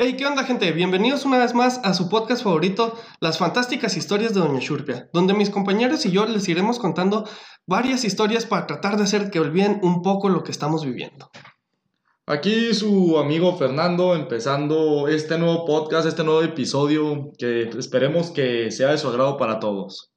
Hey, ¿qué onda, gente? Bienvenidos una vez más a su podcast favorito, Las Fantásticas Historias de Doña Shurpia, donde mis compañeros y yo les iremos contando varias historias para tratar de hacer que olviden un poco lo que estamos viviendo. Aquí su amigo Fernando empezando este nuevo podcast, este nuevo episodio que esperemos que sea de su agrado para todos.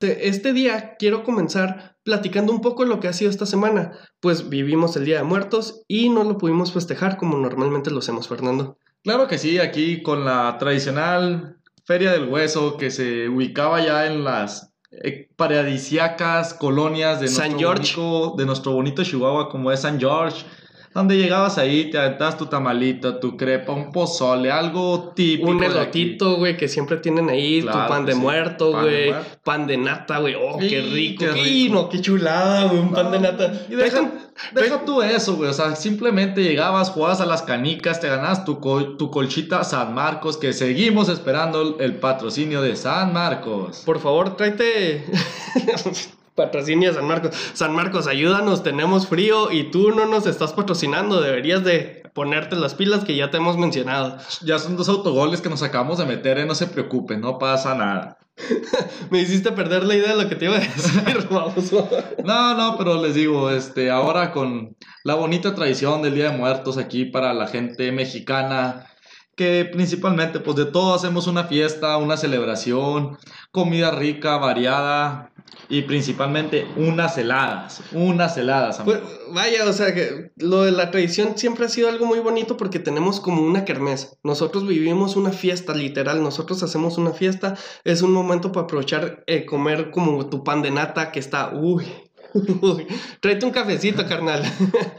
Este día quiero comenzar platicando un poco lo que ha sido esta semana, pues vivimos el Día de Muertos y no lo pudimos festejar como normalmente lo hacemos, Fernando. Claro que sí, aquí con la tradicional Feria del Hueso que se ubicaba ya en las eh, paradisiacas colonias de San nuestro, George. bonito, de nuestro bonito Chihuahua como es San George, donde llegabas ahí, te aventabas tu tamalito, tu crepa, un pozole, algo típico. Un elotito, güey, que siempre tienen ahí, Claro tu pan de sí. muerto, güey, pan de nata, güey, oh, qué rico, qué Y rico. no, qué chulada, güey, un pan de nata. Y deja, deja tú eso, güey. O sea, simplemente llegabas, jugabas a las canicas, te ganabas tu, col- tu colchita San Marcos, que seguimos esperando el patrocinio de San Marcos. Por favor, tráete patrocinio a San Marcos. San Marcos, ayúdanos, tenemos frío y tú no nos estás patrocinando. Deberías de ponerte las pilas que ya te hemos mencionado. Ya son dos autogoles que nos acabamos de meter, eh, no se preocupen, no pasa nada. Me hiciste perder la idea de lo que te iba a decir, vamos. No, no, pero les digo, este, ahora con la bonita tradición del Día de Muertos aquí para la gente mexicana, principalmente, pues de todo hacemos una fiesta, una celebración, comida rica, variada y principalmente unas heladas, unas heladas. amigo. Pues, vaya, o sea, que lo de la tradición siempre ha sido algo muy bonito porque tenemos como una kermés. Nosotros vivimos una fiesta, literal. Nosotros hacemos una fiesta. Es un momento para aprovechar, eh, comer como tu pan de nata que está, uy. Tráete un cafecito, carnal.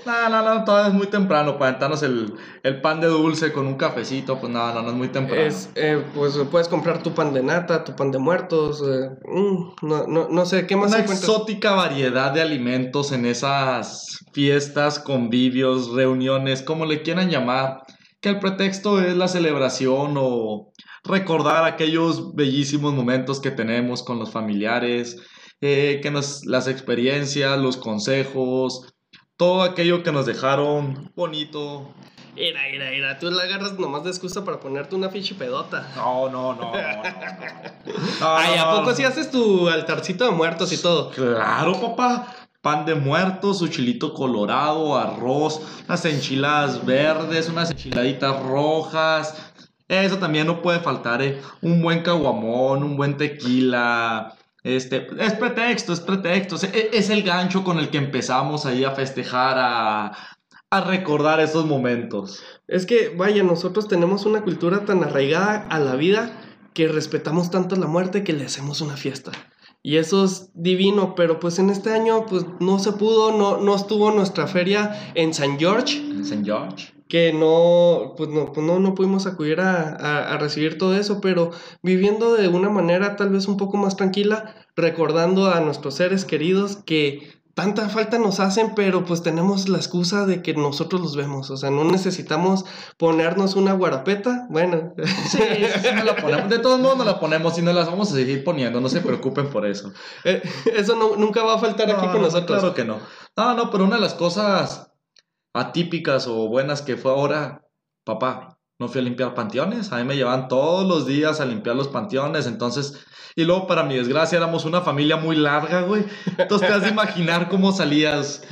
No, no, no, todavía es muy temprano para aventarnos el, el pan de dulce con un cafecito, pues no, no, no es muy temprano. Es, eh, pues puedes comprar tu pan de nata, tu pan de muertos. eh, mm, no, no, no sé, ¿qué más Una encuentras? exótica variedad de alimentos en esas fiestas, convivios, reuniones, como le quieran llamar, que el pretexto es la celebración o recordar aquellos bellísimos momentos que tenemos con los familiares, eh, que nos, las experiencias, los consejos, todo aquello que nos dejaron bonito. Mira, mira, mira, tú la agarras nomás de excusa para ponerte una ficha pedota. No, no, no, no, no. no. Ay, ¿a poco si haces tu altarcito de muertos y todo? Claro, papá. Pan de muertos, su chilito colorado, arroz, unas enchiladas verdes, unas enchiladitas rojas. Eso también no puede faltar, ¿eh? Un buen caguamón, un buen tequila. Este, es pretexto, es pretexto. Es, es el gancho con el que empezamos ahí a festejar, a, a recordar esos momentos. Es que, vaya, nosotros tenemos una cultura tan arraigada a la vida que respetamos tanto la muerte que le hacemos una fiesta. Y eso es divino, pero pues en este año pues no se pudo, no, no estuvo nuestra feria en San George, En St. George. Que no, pues no, pues no, no pudimos acudir a, a- a recibir todo eso, pero viviendo de una manera tal vez un poco más tranquila, recordando a nuestros seres queridos que tanta falta nos hacen, pero pues tenemos la excusa de que nosotros los vemos, o sea, no necesitamos ponernos una guarapeta, bueno, Sí, sí nos la ponemos. De todos modos nos la ponemos y nos las vamos a seguir poniendo. No se preocupen por eso. eh, eso no- nunca va a faltar aquí No, con no, nosotros. Claro que no. No, no, pero una de las cosas atípicas o buenas que fue ahora, papá, no fui a limpiar panteones. A mí me llevan todos los días a limpiar los panteones. Entonces, y luego para mi desgracia éramos una familia muy larga, güey. Entonces te has de imaginar cómo salías.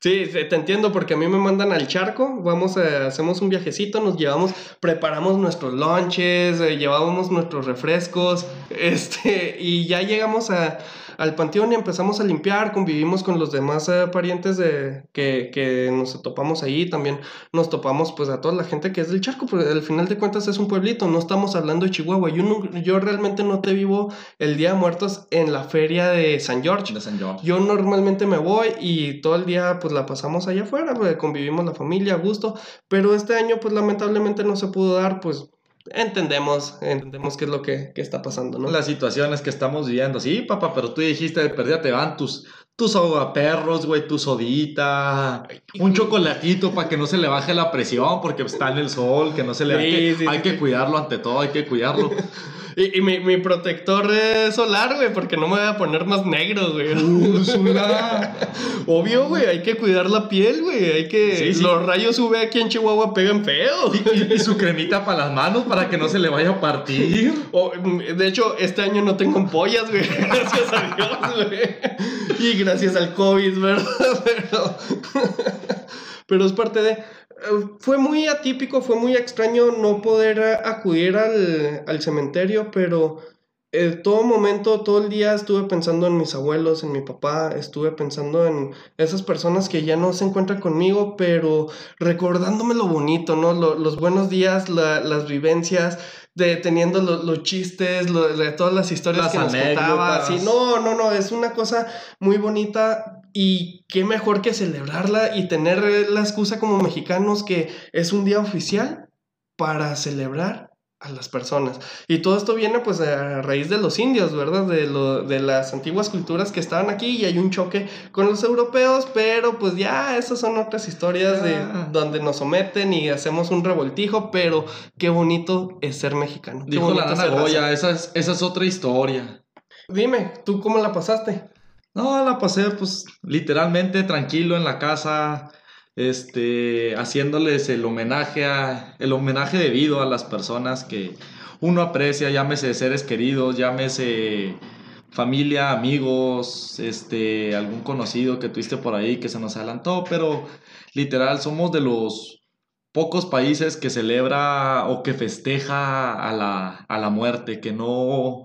Sí, te entiendo porque a mí me mandan al charco, vamos a, hacemos un viajecito, nos llevamos, preparamos nuestros lunches, eh, llevábamos nuestros refrescos, este, y ya llegamos a, al panteón y empezamos a limpiar, convivimos con los demás eh, parientes de, que, que nos topamos ahí, también nos topamos pues a toda la gente que es del charco, porque al final de cuentas es un pueblito, no estamos hablando de Chihuahua, yo, no- yo realmente no te vivo el Día de Muertos en la feria de San George. De San George. Yo normalmente me voy y todo el día pues la pasamos allá afuera, pues, convivimos la familia a gusto, pero este año pues lamentablemente no se pudo dar, pues entendemos, entendemos qué es lo que, que está pasando, ¿no? Las situaciones que estamos viviendo. Sí, papá, pero tú dijiste de perdida te van tus, tus ahogaperros, güey, tu sodita, un chocolatito para que no se le baje la presión porque está en el sol, que no se le... hay, que, sí, hay sí, que cuidarlo ante todo, hay que cuidarlo. Y, y mi, mi, protector es solar, güey, porque no me voy a poner más negro, güey. Úrsula. Obvio, güey, hay que cuidar la piel, güey. Hay que. Sí, sí. Los rayos UV aquí en Chihuahua pegan feo. Y, y su cremita para las manos para que no se le vaya a partir. O, de hecho, este año no tengo ampollas, güey. Gracias a Dios, güey. Y gracias al COVID, ¿verdad? Pero, pero es parte de... Fue muy atípico, fue muy extraño no poder acudir al, al cementerio, pero en todo momento, todo el día estuve pensando en mis abuelos, en mi papá, estuve pensando en esas personas que ya no se encuentran conmigo, pero recordándome lo bonito, ¿no? Lo, los buenos días, la, las vivencias, de teniendo lo, los chistes, lo, de todas las historias Las que nos contaba. Sí, no, no, no, es una cosa muy bonita y qué mejor que celebrarla y tener la excusa como mexicanos que es un día oficial para celebrar a las personas. Y todo esto viene pues a raíz de los indios, ¿verdad? De, lo, de las antiguas culturas que estaban aquí y hay un choque con los europeos, pero pues ya esas son otras historias de donde nos someten y hacemos un revoltijo, pero qué bonito es ser mexicano. Dijo la Goya, raza. esa es, esa es otra historia. Dime, ¿tú cómo la pasaste? No, la pasé pues literalmente tranquilo en la casa, este, haciéndoles el homenaje a, el homenaje debido a las personas que uno aprecia, llámese seres queridos, llámese familia, amigos, este, algún conocido que tuviste por ahí que se nos adelantó, pero literal somos de los pocos países que celebra o que festeja a la, a la muerte, que no,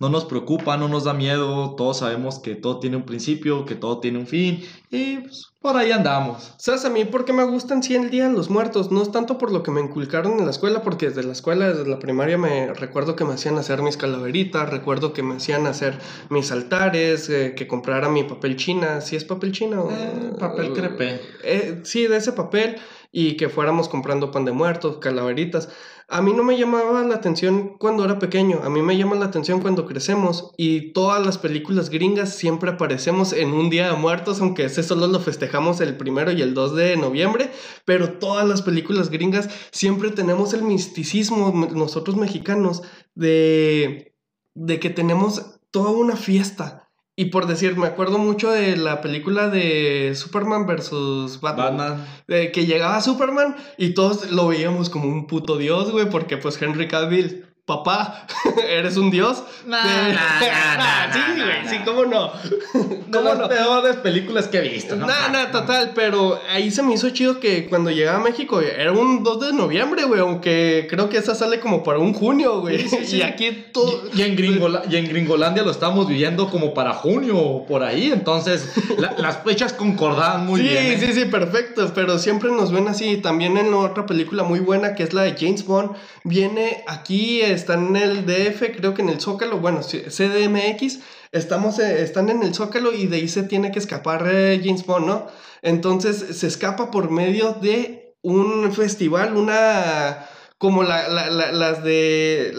no nos preocupa, no nos da miedo, todos sabemos que todo tiene un principio, que todo tiene un fin, y pues, por ahí andamos. ¿Sabes a mí por qué me gustan 100 días los muertos? No es tanto por lo que me inculcaron en la escuela, porque desde la escuela, desde la primaria, me recuerdo que me hacían hacer mis calaveritas, recuerdo que me hacían hacer mis altares, eh, que comprara mi papel china. ¿Sí es papel china? o- Eh, papel crepé. Eh, sí, de ese papel, y que fuéramos comprando pan de muertos, calaveritas. A mí no me llamaba la atención cuando era pequeño, a mí me llama la atención cuando crecemos y todas las películas gringas siempre aparecemos en un día de muertos, aunque ese solo lo festejamos el primero y el 2 de noviembre, pero todas las películas gringas siempre tenemos el misticismo, nosotros mexicanos, de, de que tenemos toda una fiesta. Y por decir, me acuerdo mucho de la película de Superman versus Batman. Batman. De que llegaba Superman y todos lo veíamos como un puto dios, güey, porque pues Henry Cavill, papá, eres un dios. Nah, De- nah, nah, nah, sí, nah, güey, nah, sí, nah. cómo no. De ¿Cómo las no? peores películas que he visto, ¿no? Nada, nada, total, pero ahí se me hizo chido que cuando llegaba a México era un 2 de noviembre, güey, aunque creo que esa sale como para un junio, güey. Sí, sí, sí. Y aquí todo... Y, y en Gringola- y en Gringolandia lo estamos viviendo como para junio o por ahí, entonces la- las fechas concordaban muy sí, bien. ¿eh? sí, sí, perfecto, pero siempre nos ven así. También en otra película muy buena que es la de James Bond, viene aquí, está en el DF, creo que en el Zócalo, bueno, CDMX, estamos, eh, están en el Zócalo y de ahí se tiene que escapar eh, James Bond, ¿no? Entonces se escapa por medio de un festival, una... Como la, la- la- las de...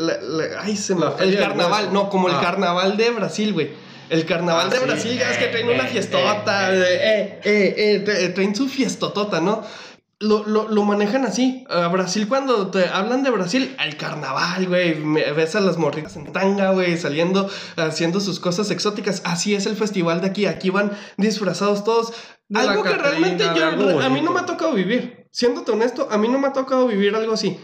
ay, se me... El carnaval, no, como el Ah. carnaval de Brasil, güey. El carnaval Ah, de sí. Brasil, ya es que traen Eh, una eh, fiestota, eh, eh, tra- traen su fiestotota, ¿no? Lo, lo, lo manejan así. A Brasil, cuando te hablan de Brasil, el carnaval, güey. Ves a las morritas en tanga, güey, saliendo, haciendo sus cosas exóticas. Así es el festival de aquí. Aquí van disfrazados todos. De algo que realmente yo, a mí no me ha tocado vivir. Siéndote honesto, a mí no me ha tocado vivir algo así.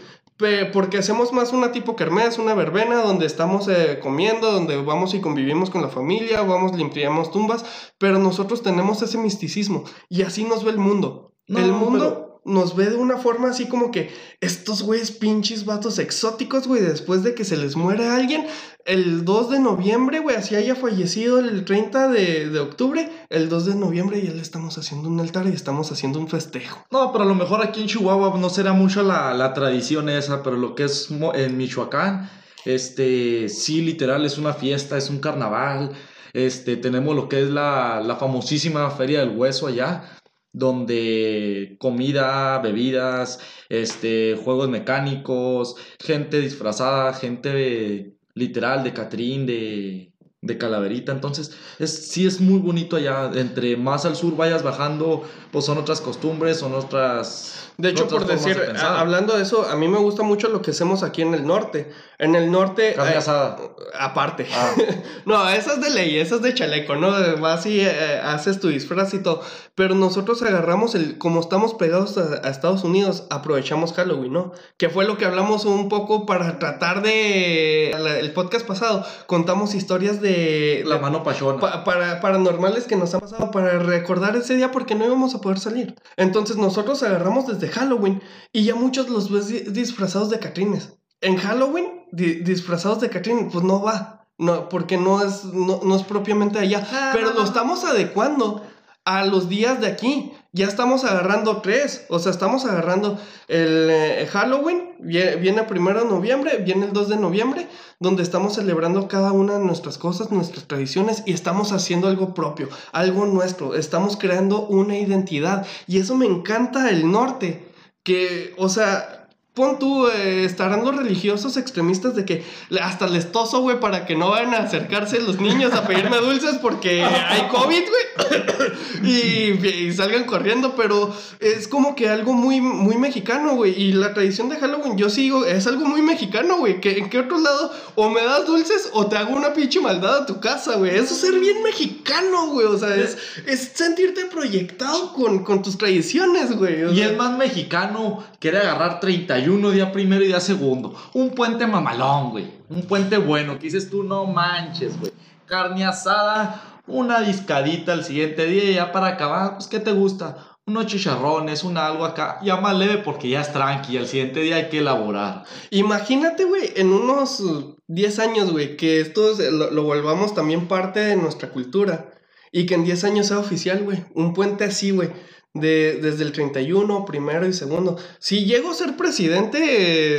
Porque hacemos más una tipo kermés, una verbena, donde estamos eh, comiendo, donde vamos y convivimos con la familia, vamos, limpiamos tumbas, pero nosotros tenemos ese misticismo y así nos ve el mundo. No, el mundo nos ve de una forma así como que estos güeyes pinches vatos exóticos, güey, después de que se les muere alguien, el 2 de noviembre, güey, así haya fallecido el 30 de, de octubre, el 2 de noviembre ya le estamos haciendo un altar y estamos haciendo un festejo. No, pero a lo mejor aquí en Chihuahua no será mucho la, la tradición esa, pero lo que es en Michoacán, este, sí, literal, es una fiesta, es un carnaval. Este, tenemos lo que es la, la famosísima Feria del Hueso allá, donde comida, bebidas, este, juegos mecánicos, gente disfrazada, gente literal de Catrín, de, de Calaverita. Entonces, es, sí es muy bonito allá. Entre más al sur vayas bajando, pues son otras costumbres, son otras. De hecho, otras por decir, de pensar. a- hablando de eso, a mí me gusta mucho lo que hacemos aquí en el norte. En el norte. Carne eh, asada. aparte. Ah. no, esa es de ley, esa es de chaleco, ¿no? Vas y eh, haces tu disfraz y todo. Pero nosotros agarramos el. Como estamos pegados a, a Estados Unidos, aprovechamos Halloween, ¿no? Que fue lo que hablamos un poco para tratar de. la- el podcast pasado. Contamos historias de. La de- mano pachona. pa- para paranormales que nos han pasado para recordar ese día porque no íbamos a poder salir. Entonces nosotros agarramos desde Halloween y ya muchos los ves di- disfrazados de Catrines. En Halloween, di- disfrazados de Catrines, pues no va. No, porque no es, no, no es propiamente allá. Ah, Pero lo estamos adecuando a los días de aquí. Ya estamos agarrando tres. O sea, estamos agarrando el eh, Halloween, vie- viene primero de noviembre, viene el 2 de noviembre, donde estamos celebrando cada una de nuestras cosas, nuestras tradiciones y estamos haciendo algo propio, algo nuestro. Estamos creando una identidad. Y eso me encanta el norte. Que, o sea, pon tú, eh, estarán los religiosos extremistas de que hasta les toso, güey, para que no vayan a acercarse los niños a pedirme dulces porque hay COVID, güey. y, y salgan corriendo, pero es como que algo muy, muy mexicano, güey. Y la tradición de Halloween, yo sigo, es algo muy mexicano, güey. Que en qué otro lado, o me das dulces o te hago una pinche maldad a tu casa, güey. Eso es ser bien mexicano, güey. O sea, es, es sentirte proyectado con, con tus tradiciones, güey. O Y es más mexicano, quiere agarrar 31 día primero y día segundo. Un puente mamalón, güey. Un puente bueno, que dices tú, no manches, güey. Carne asada, una discadita el siguiente día y ya para acabar, pues, ¿qué te gusta? Unos chicharrones, un algo acá, ya más leve porque ya es tranqui, al siguiente día hay que elaborar. Imagínate, güey, en unos uh, 10 años, güey, que esto lo, lo volvamos también parte de nuestra cultura. Y que en 10 años sea oficial, güey. Un puente así, güey. De, desde el 31, primero y segundo. Si llego a ser presidente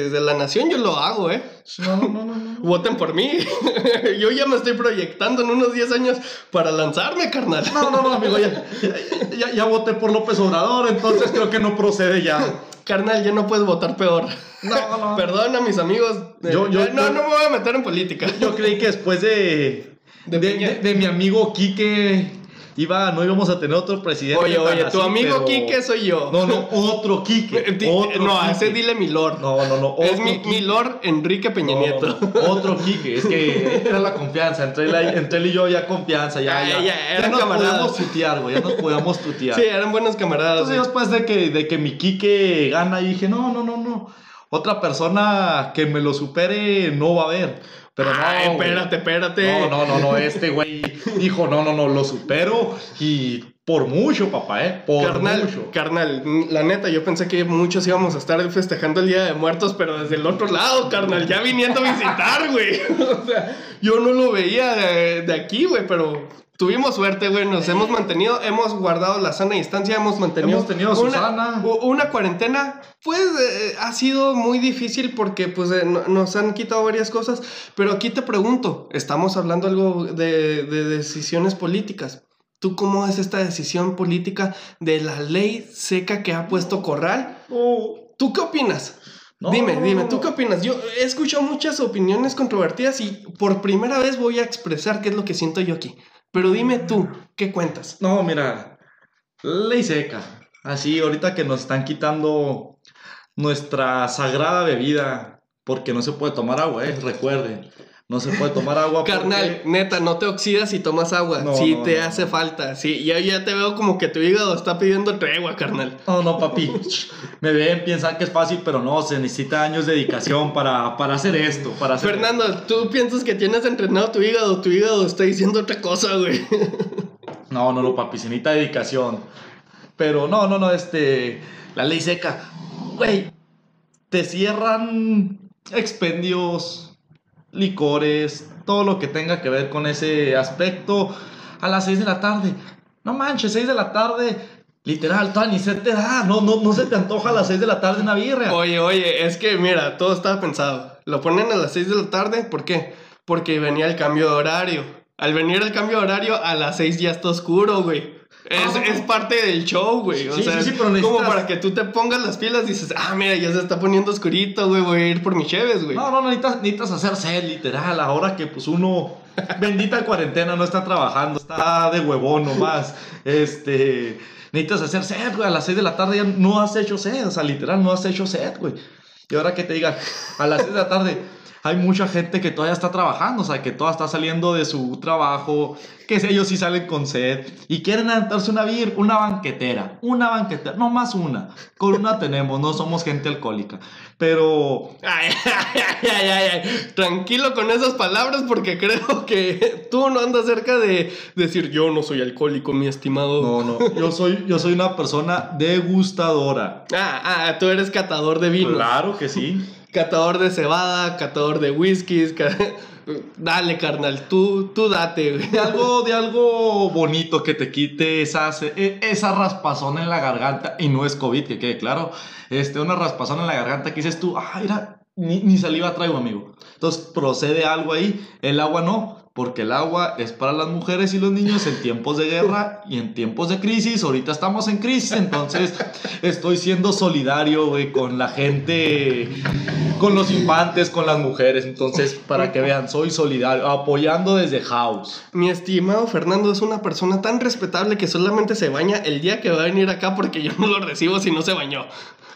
de la nación, yo lo hago, ¿eh? No, no, no, no. Voten por mí. yo ya me estoy proyectando en unos 10 años para lanzarme, carnal. No, no, no, amigo, ya, ya, ya voté por López Obrador, entonces creo que no procede ya. Carnal, ya no puedes votar peor. No, no. Perdón a mis amigos. Yo- yo- no, no me voy a meter en política. Yo creí que después de, de- de mi amigo Quique iba, no íbamos a tener otro presidente. Oye, oye, así, tu amigo pero- Quique soy yo. No, no, otro Quique. Otro no, a ese Quique. dile mi lord. No, no, no. es mi, Quique. mi lord Enrique Peña No, Nieto. no, no, Otro Quique, es que era la confianza. Entre él, entre él y yo ya confianza. Ya, Ah, ya, ya, ya, eran nos camaradas. podíamos tutear, güey. Ya nos podíamos tutear. Sí, eran buenos camaradas. Entonces, después de que, de que mi Quique gana, dije, no, no, no, no. Otra persona que me lo supere no va a haber. Pero no, Ay, güey. espérate, espérate. No, no, no, no, este güey dijo, no, no, no, lo supero y por mucho, papá, ¿eh? Por Carnal, mucho. carnal, la neta, yo pensé que muchos íbamos a estar festejando el Día de Muertos, pero desde el otro lado, carnal, ya viniendo a visitar, güey. O sea, yo no lo veía de, de aquí, güey, pero tuvimos suerte, güey, nos hemos mantenido, hemos guardado la sana distancia, hemos mantenido... Hemos tenido una, Susana. Una cuarentena, pues, eh, ha sido muy difícil porque, pues, eh, no- nos han quitado varias cosas, pero aquí te pregunto, estamos hablando algo de, de decisiones políticas. ¿Tú cómo es esta decisión política de la ley seca que ha puesto Corral? ¿Tú qué opinas? No, dime, no, no, dime, ¿tú qué opinas? Yo he escuchado muchas opiniones controvertidas y por primera vez voy a expresar qué es lo que siento yo aquí. Pero dime tú, ¿qué cuentas? No, mira, ley seca. Así, ahorita que nos están quitando nuestra sagrada bebida, porque no se puede tomar agua, ¿eh? Recuerden, no se puede tomar agua. porque- Carnal, neta, no te oxidas y tomas agua. No, sí, no, te no. hace falta. Sí, ya, ya te veo como que tu hígado está pidiendo tregua, carnal. No, no, papi. Me ven, piensan que es fácil, pero no, se necesita años de dedicación para, para hacer esto. Para hacer Fernando, tú piensas que tienes entrenado tu hígado, tu hígado está diciendo otra cosa, güey. No, no, no, papi, se necesita dedicación. Pero no, no, no, este. La ley seca. Güey, te cierran expendios, licores, todo lo que tenga que ver con ese aspecto a las 6 de la tarde. No manches, 6 de la tarde. Literal, toda ni se te da. No, no, no se te antoja a las 6 de la tarde una birria. Oye, oye, es que mira, todo estaba pensado. Lo ponen a las 6 de la tarde, ¿por qué? Porque venía el cambio de horario. Al venir el cambio de horario, a las 6 ya está oscuro, güey. Es, no, es parte del show, güey. O Sí, sea, sí, sí, pero como para que tú te pongas las pilas y dices, ah, mira, ya se está poniendo oscurito, güey, voy a ir por mi Cheves, güey. No, no, necesitas, necesitas hacer sed, literal. Ahora que pues uno, bendita cuarentena, no está trabajando, está de huevón nomás. Este, necesitas hacer sed, güey. A las 6 de la tarde ya no has hecho sed, o sea, literal, no has hecho sed, güey. Y ahora que te digan, a las 6 de la tarde, hay mucha gente que todavía está trabajando, o sea, que todavía está saliendo de su trabajo, que ellos sí salen con sed y quieren aventarse una vir, una banquetera, una banquetera, no más una. Con una tenemos, no somos gente alcohólica. Pero Ay, ay, ay, ay, ay, ay. Tranquilo con esas palabras porque creo que tú no andas cerca de decir yo no soy alcohólico, mi estimado. No, no. Yo soy, yo soy una persona degustadora. Ah, ah, tú eres catador de vino. Claro que sí. Catador de cebada, catador de whiskies. Dale, carnal, tú, tú date, güey. De algo, de algo bonito que te quite esa, e- esa raspazón en la garganta. Y no es COVID, que quede claro. Este, una raspazón en la garganta que dices tú, ah, mira, ni, ni saliva traigo, amigo. Entonces procede algo ahí. El agua no. Porque el agua es para las mujeres y los niños en tiempos de guerra y en tiempos de crisis. Ahorita estamos en crisis, entonces estoy siendo solidario, con la gente, con los infantes, con las mujeres. Entonces, para que vean, soy solidario, apoyando desde House. Mi estimado Fernando es una persona tan respetable que solamente se baña el día que va a venir acá porque yo no lo recibo si no se bañó.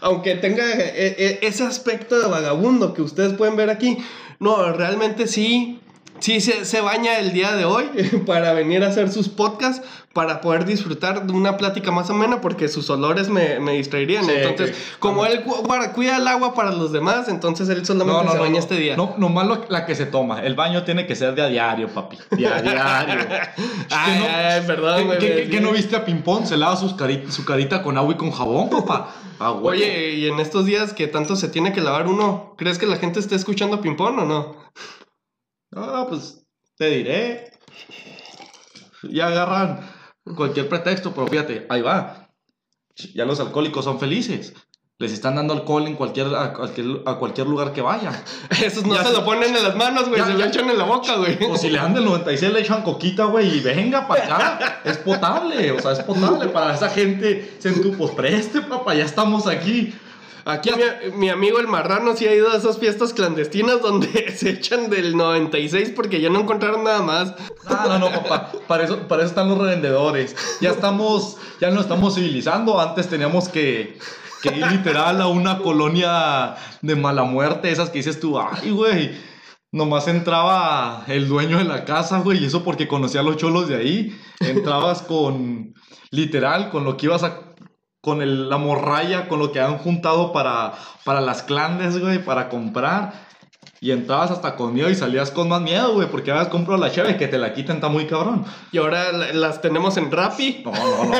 Aunque tenga eh, eh, ese aspecto de vagabundo que ustedes pueden ver aquí, no, realmente sí, sí se, se baña el día de hoy para venir a hacer sus podcasts, para poder disfrutar de una plática más amena porque sus olores me, me distraerían. Sí, entonces, sí. como él guarda- cuida el agua para los demás, entonces él solamente se baña este día. No, nomás lo- la que se toma. El baño tiene que ser de a diario, papi. De a diario. Ay, ¿Que no- ay, perdón, ¿Que, güey, que- me que- que no viste a Pimpón? Se lava sus su carita con agua y con jabón, papá. Ah, güey. Oye, y en estos días que tanto se tiene que lavar uno, ¿crees que la gente esté escuchando ping-pong o no? Ah, pues te diré. Ya agarran cualquier pretexto, pero fíjate, ahí va. Ya los alcohólicos son felices. Les están dando alcohol en cualquier, a, cualquier, a cualquier lugar que vayan. Esos no Ya se lo ponen en las manos, güey, se lo echan en la boca, güey. O si le dan del 96, le echan coquita, güey, y venga para acá. Es potable, o sea, es potable para esa gente. Centu, pues preste, papá, ya estamos aquí. Aquí mi, mi amigo el marrano sí ha ido a esas fiestas clandestinas donde se echan del 96 porque ya no encontraron nada más. No, no, no, papá. Para eso, para eso están los revendedores. Ya estamos, ya nos estamos civilizando. Antes teníamos que, que ir literal a una colonia de mala muerte, esas que dices tú, ay, güey. Nomás entraba el dueño de la casa, güey, y eso porque conocía a los cholos de ahí. Entrabas con, literal, con lo que ibas a, con el- la morralla, con lo que han juntado para, para las clandes, güey, para comprar. Y entrabas hasta con miedo y salías con más miedo, güey, porque habías comprado la cheve que te la quiten, está muy cabrón. Y ahora la- las tenemos en Rappi. No, no, no, no.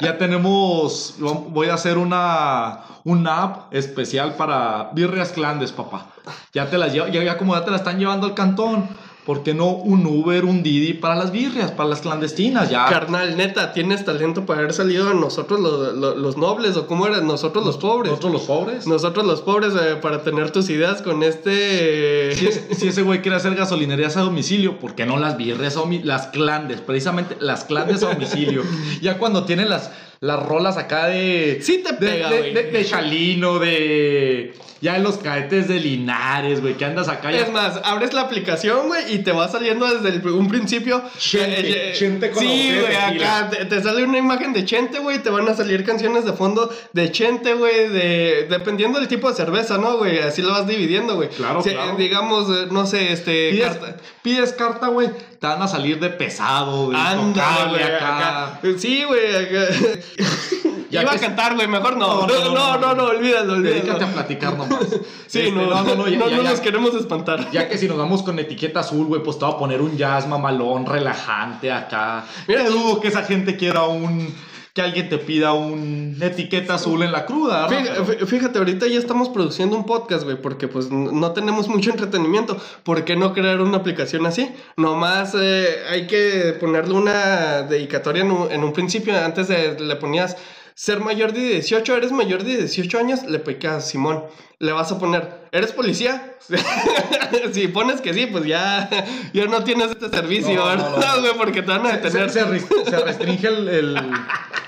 ya tenemos, voy a hacer una, una app especial para birrias clandes, papá. Ya te las llevo, ya, ya como ya te la están llevando al cantón, ¿por qué no un Uber, un Didi para las birrias, para las clandestinas? Ya. Carnal, neta, tienes talento para haber salido nosotros los, los, los nobles o cómo eran nosotros los pobres. Nosotros los pobres. Nosotros los pobres eh, para tener tus ideas con este... Si, es- si ese güey quiere hacer gasolinerías a domicilio, ¿por qué no las birrias a domi- las clandes? Precisamente las clandes a domicilio. ya cuando tienen las, las rolas acá de. Sí te de, pega, de, güey. de- de Chalino, de. Ya en los cadetes de Linares, güey, que andas acá ya. Es más, abres la aplicación, güey, y te va saliendo desde el- un principio. Chente, eh, Chente con Sí, güey, acá te, te sale una imagen de Chente, güey, te van a salir canciones de fondo de Chente, güey, de, dependiendo del tipo de cerveza, ¿no, güey? Así lo vas dividiendo, güey. Claro, Si, claro. Digamos, eh, no sé, este... Pides carta- carta, pides carta, güey, te van a salir de pesado, Ándale, intocable güey, acá. acá. Sí, güey, acá. Ya Iba a cantar, güey, mejor no. No, No, no, no, olvídalo, Dedícate a platicar nomás. Sí, Este, no, no, no, no, ya- ya- ya- nos queremos espantar. Ya que si nos vamos con etiqueta azul, güey, pues te voy a poner un jazz mamalón, relajante acá. Mira, dudo que esa gente quiera un. que alguien te pida un etiqueta azul en la cruda, ¿no? Fíjate, fí- fíjate, ahorita ya estamos produciendo un podcast, güey, porque pues no tenemos mucho entretenimiento. ¿Por qué no crear una aplicación así? Nomás eh, hay que ponerle una dedicatoria en un, en un principio. Antes de, le ponías ser mayor de 18, eres mayor de 18 años, le picas Simón. Le vas a poner, ¿eres policía? si pones que sí, pues ya, ya no tienes este servicio, No, no, ¿verdad, no? Porque te van a detener. se res- se restringe el, el-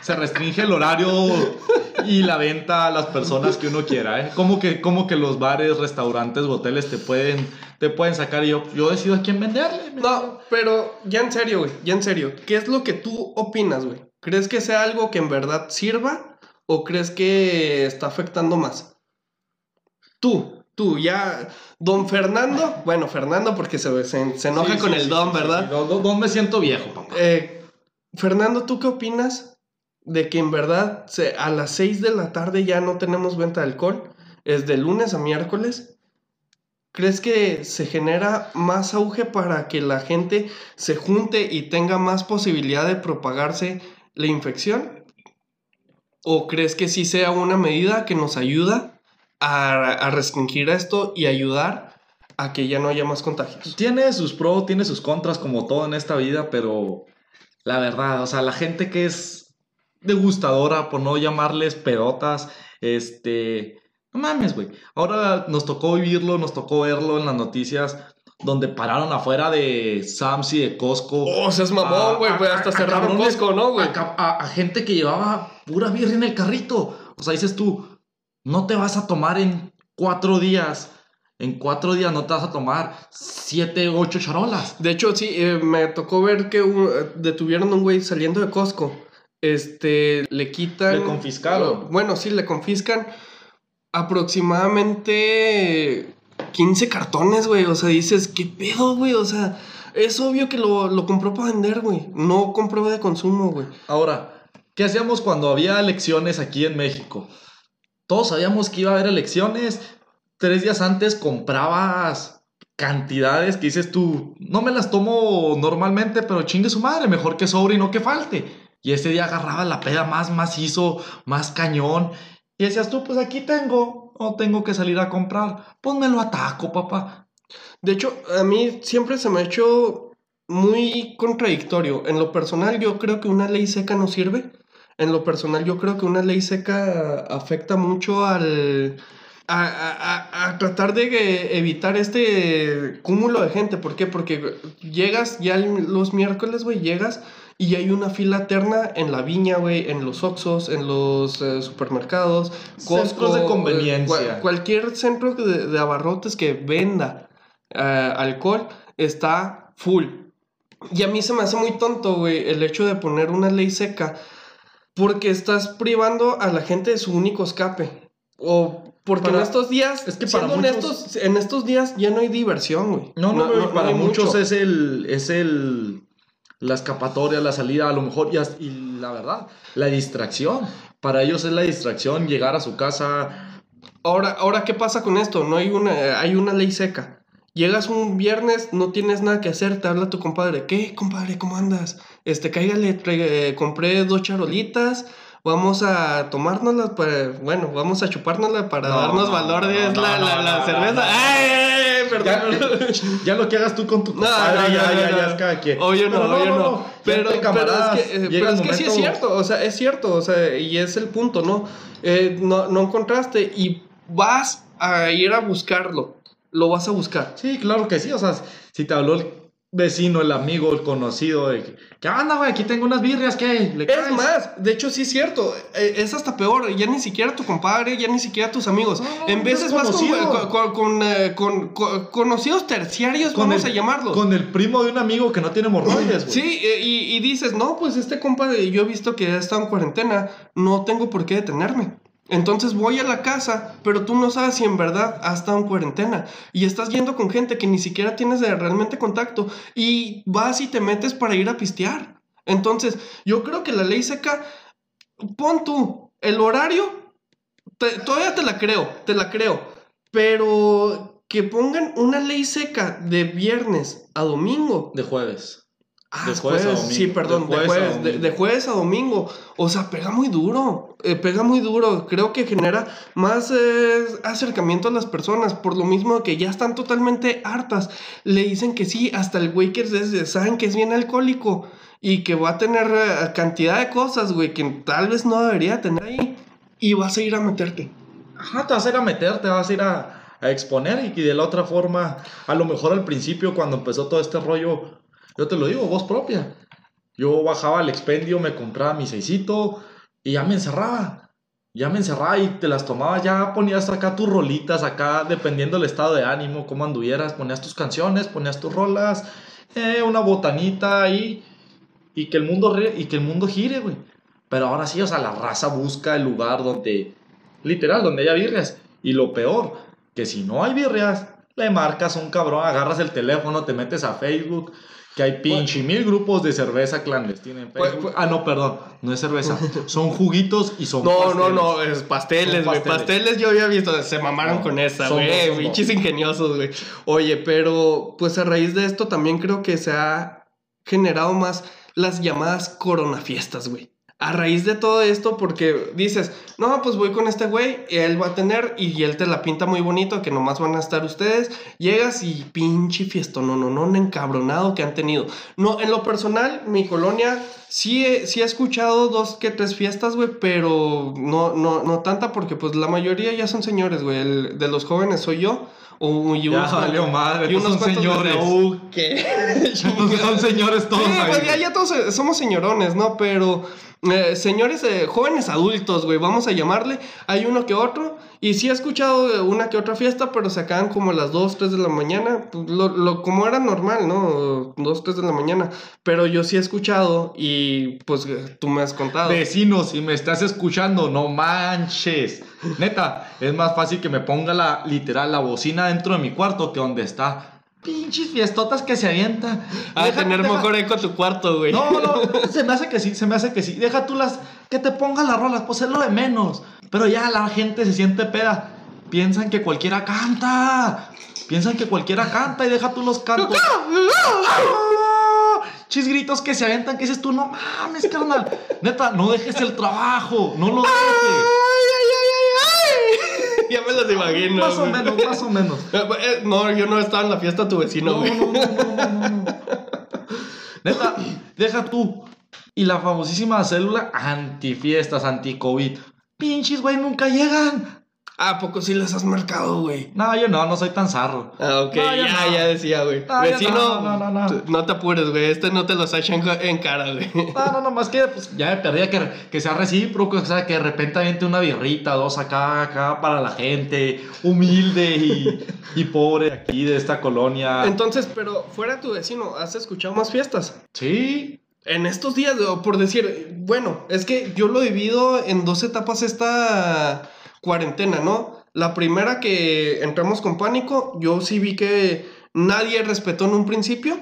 se restringe el horario y la venta a las personas que uno quiera, ¿eh? Como que, como que los bares, restaurantes, hoteles te pueden, te pueden sacar y yo, yo decido a quién venderle. No, pero ya en serio, güey, ya en serio. ¿Qué es lo que tú opinas, güey? ¿Crees que sea algo que en verdad sirva o crees que está afectando más? Tú, tú, ya. Don Fernando, bueno, Fernando porque se, se, se enoja Sí, con sí, el sí, don, ¿verdad? Don- don- don me siento viejo, papá. Eh, Fernando, ¿tú qué opinas de que en verdad se- a las 6 de la tarde ya no tenemos venta de alcohol? Es de lunes a miércoles. ¿Crees que se genera más auge para que la gente se junte y tenga más posibilidad de propagarse la infección? ¿O crees que sí sea una medida que nos ayuda a, a restringir esto y ayudar a que ya no haya más contagios? Tiene sus pros, tiene sus contras, como todo en esta vida, pero la verdad, o sea, la gente que es degustadora, por no llamarles pedotas, este. No mames, güey. Ahora nos tocó vivirlo, nos tocó verlo en las noticias, donde pararon afuera de Sam's y de Costco. Oh, seas mamón, güey, pues hasta cerraron Costco, ¿no, güey? A, ca- a- a gente que llevaba pura birra en el carrito. O sea, dices tú, no te vas a tomar en cuatro días. En cuatro días no te vas a tomar siete, ocho charolas. De hecho, sí, eh, me tocó ver que un- eh, detuvieron a un güey saliendo de Costco. Este, le quitan... Le confiscaron. Bueno, sí, le confiscan aproximadamente 15 cartones, güey. O sea, dices, ¿qué pedo, güey? O sea, es obvio que lo, lo compró para vender, güey. No compró de consumo, güey. Ahora, ¿qué hacíamos cuando había elecciones aquí en México? Todos sabíamos que iba a haber elecciones. Tres días antes comprabas cantidades que dices tú, no me las tomo normalmente, pero chingue su madre, mejor que sobre y no que falte. Y ese día agarraba la peda más macizo, más cañón. Y decías tú, pues aquí tengo, no tengo que salir a comprar. Pues me lo ataco, papá. De hecho, a mí siempre se me ha hecho muy contradictorio. En lo personal, yo creo que una ley seca no sirve. En lo personal, yo creo que una ley seca afecta mucho al... A, a- a- a tratar de evitar este cúmulo de gente. ¿Por qué? Porque llegas ya los miércoles, güey, llegas y hay una fila eterna en la viña, güey, en los Oxxos, en los eh, supermercados, Centros de eh, conveniencia. cual- cualquier centro de, de abarrotes que venda eh, alcohol está full. Y a mí se me hace muy tonto, güey, el hecho de poner una ley seca porque estás privando a la gente de su único escape. O porque Para- en estos días, es que para muchos- honestos, en estos días ya no hay diversión, güey. No, no, no, para muchos mucho. es el, es el, la escapatoria, la salida, a lo mejor, y, y la verdad, la distracción. Para ellos es la distracción, llegar a su casa. Ahora, ahora, ¿qué pasa con esto? No hay una, hay una ley seca. Llegas un viernes, no tienes nada que hacer, te habla tu compadre. ¿Qué, compadre? ¿Cómo andas? Este, cáigale, eh, compré dos charolitas. Vamos a tomárnoslas para, bueno, vamos a chupárnosla para No, darnos no, valor de no, es no, la, la, la cerveza. no, no. ¡Ay, ay, ay! Perdón, Ya, ya lo que hagas tú con tu No, compadre, no, ya, no, ya, no, ya no. es cada quien. Obvio no, obvio no. ya Pero, es que, eh, pero es que sí es cierto, o sea, es cierto, o sea, y es el punto, ¿no? Eh, no, no encontraste y vas a ir a buscarlo, lo vas a buscar. Sí, claro que sí. O sea, si te habló el vecino, el amigo, el conocido, de que, ¿qué onda, güey? Aquí tengo unas birrias, ¿qué? ¿Le Es caes?" más, de hecho sí es cierto, eh, es hasta peor, ya ni siquiera tu compadre, ya ni siquiera tus amigos, No, no, en veces con, desconocido. con, con, eh, con- con conocidos terciarios, vamos el- a llamarlos. Con el primo de un amigo que no tiene hemorroides, güey. Sí, eh, y, y dices, no, pues este compa, yo he visto que ha estado en cuarentena, no tengo por qué detenerme. Entonces voy a la casa, pero tú no sabes si en verdad ha estado en cuarentena. Y estás yendo con gente que ni siquiera tienes realmente contacto. Y vas y te metes para ir a pistear. Entonces, yo creo que la ley seca, pon tú, el horario, todavía te la creo, te la creo. Pero que pongan una ley seca de viernes a domingo. De jueves. Ah, De jueves a domingo, Sí, perdón, de de jueves a de, jueves a domingo. O sea, pega muy duro. eh, pega muy duro. Creo que genera más eh, acercamiento a las personas. Por lo mismo que ya están totalmente hartas. Le dicen que sí, hasta el güey que es saben que es bien alcohólico. y que va a tener eh, cantidad de cosas, güey, que tal vez no debería tener ahí y vas a ir a meterte. Ajá, te vas a ir a meter, te vas a ir a, a exponer y de la otra forma, a lo mejor al principio cuando empezó todo este rollo, yo te lo digo, voz propia. Yo bajaba al expendio, me compraba mi seisito y ya me encerraba. Ya me encerraba y te las tomaba, ya ponías acá tus rolitas, acá dependiendo del estado de ánimo, cómo anduvieras, ponías tus canciones, ponías tus rolas, eh, una botanita ahí y que el mundo y que el mundo gire, güey. Pero ahora sí, o sea, la raza busca el lugar donde literal donde haya birrias y lo peor, que si no hay birrias, le marcas a un cabrón, agarras el teléfono, te metes a Facebook, que hay pinche mil grupos de cerveza clandestina en Pues- Facebook. Ah, no, perdón, no es cerveza, son juguitos y son No, no, pasteles. no, es pasteles, güey. pasteles. Pasteles. yo había visto, se mamaron No, con esa, güey. son Pinches ingeniosos, güey. Oye, pero pues a raíz de esto también creo que se ha generado más las llamadas coronafiestas, güey. A raíz de todo esto, porque dices, no, pues voy con este güey, él va a tener, y él te la pinta muy bonito, que nomás van a estar ustedes. Llegas y pinche fiesto, no, no, no, encabronado que han tenido. No, en lo personal, mi colonia sí he, sí he escuchado dos que tres fiestas, güey, pero no, no, no tanta, porque pues la mayoría ya son señores, güey. El de los jóvenes soy yo. O, y Ya cuantos- madre, y unos son señores. U, ¿qué? Entonces son señores todos Sí, ahí, pues ya, güey. ya todos somos señorones, ¿no? Pero eh, señores, eh, jóvenes adultos, güey, vamos a llamarle. Hay uno que otro. Y sí he escuchado de una que otra fiesta, pero se acaban como a las 2, 3 de la mañana. Pues, Lo, lo- como era normal, ¿no? 2, 3 de la mañana. Pero yo sí he escuchado y pues eh, tú me has contado. Vecinos, si me estás escuchando, no manches. Neta, es más fácil que me ponga la literal la bocina dentro de mi cuarto que donde está. Pinches fiestotas que se avientan. A Deja- tener deja- mejor eco tu cuarto, güey. No, no, se me hace que sí, se me hace que sí. Deja tú las. Que te pongan las rolas, pues es lo de menos. Pero ya la gente se siente peda. Piensan que cualquiera canta. Piensan que cualquiera canta y deja tú los cantos. Chis gritos que se aventan, que dices tú, no mames, carnal. Neta, no dejes el trabajo, no lo dejes. ya me los imagino. Más o menos, más o menos. Eh, eh, No, yo no estaba en la fiesta tu vecino, No, güey. no, no, no, no, no. Neta, deja tú. Y la famosísima célula antifiestas, anti-COVID. Pinches, güey, nunca llegan. ¿A poco sí les has marcado, güey? No, yo no, no soy tan zarro. Ah, ok, No, ya, no. ya decía, güey. No, Vecino, no, no, no, no. te apures, güey. Este no te los echan en cara, güey. No, no, no, más que pues, ya me perdía que, que sea recíproco, o sea, que de repente aviente una birrita, dos acá, acá para la gente humilde y, y pobre aquí de esta colonia. Entonces, pero fuera tu vecino, ¿has escuchado más fiestas? Sí, En estos días, por decir, bueno, es que yo lo divido en dos etapas esta cuarentena, ¿no? La primera que entramos con pánico, yo sí vi que nadie respetó en un principio.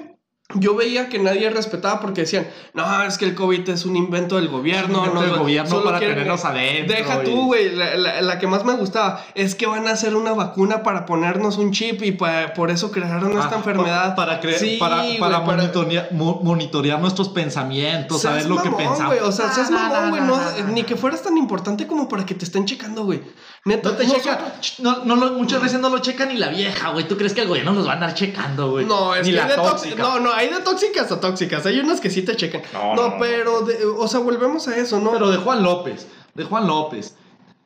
Yo veía que nadie respetaba porque decían, no, es que el COVID es un invento del gobierno. invento no, del gobierno solo para quieren- tenernos adentro Deja y- tú, güey, la, la- la que más me gustaba es que van a hacer una vacuna para ponernos un chip y pa- por eso crearon esta Ah, enfermedad. pa- Para, cre- Sí, para, para, para- monitorear, mo- monitorear nuestros pensamientos, saber lo que pensamos. güey, O sea, seas no, mamón, güey. no, No, no, no. ni que fueras tan importante como para que te estén checando, güey. Neta, No te checa, ch- no, no lo- muchas veces no lo checa ni la vieja, güey. ¿Tú crees que el gobierno los va a andar checando, güey? No, es ni que la tóxica. No, no, hay de tóxicas a tóxicas. Hay unas que sí te checan. No, No, no, no, pero, de- o sea, volvemos a eso, ¿no? Pero de Juan López, de Juan López,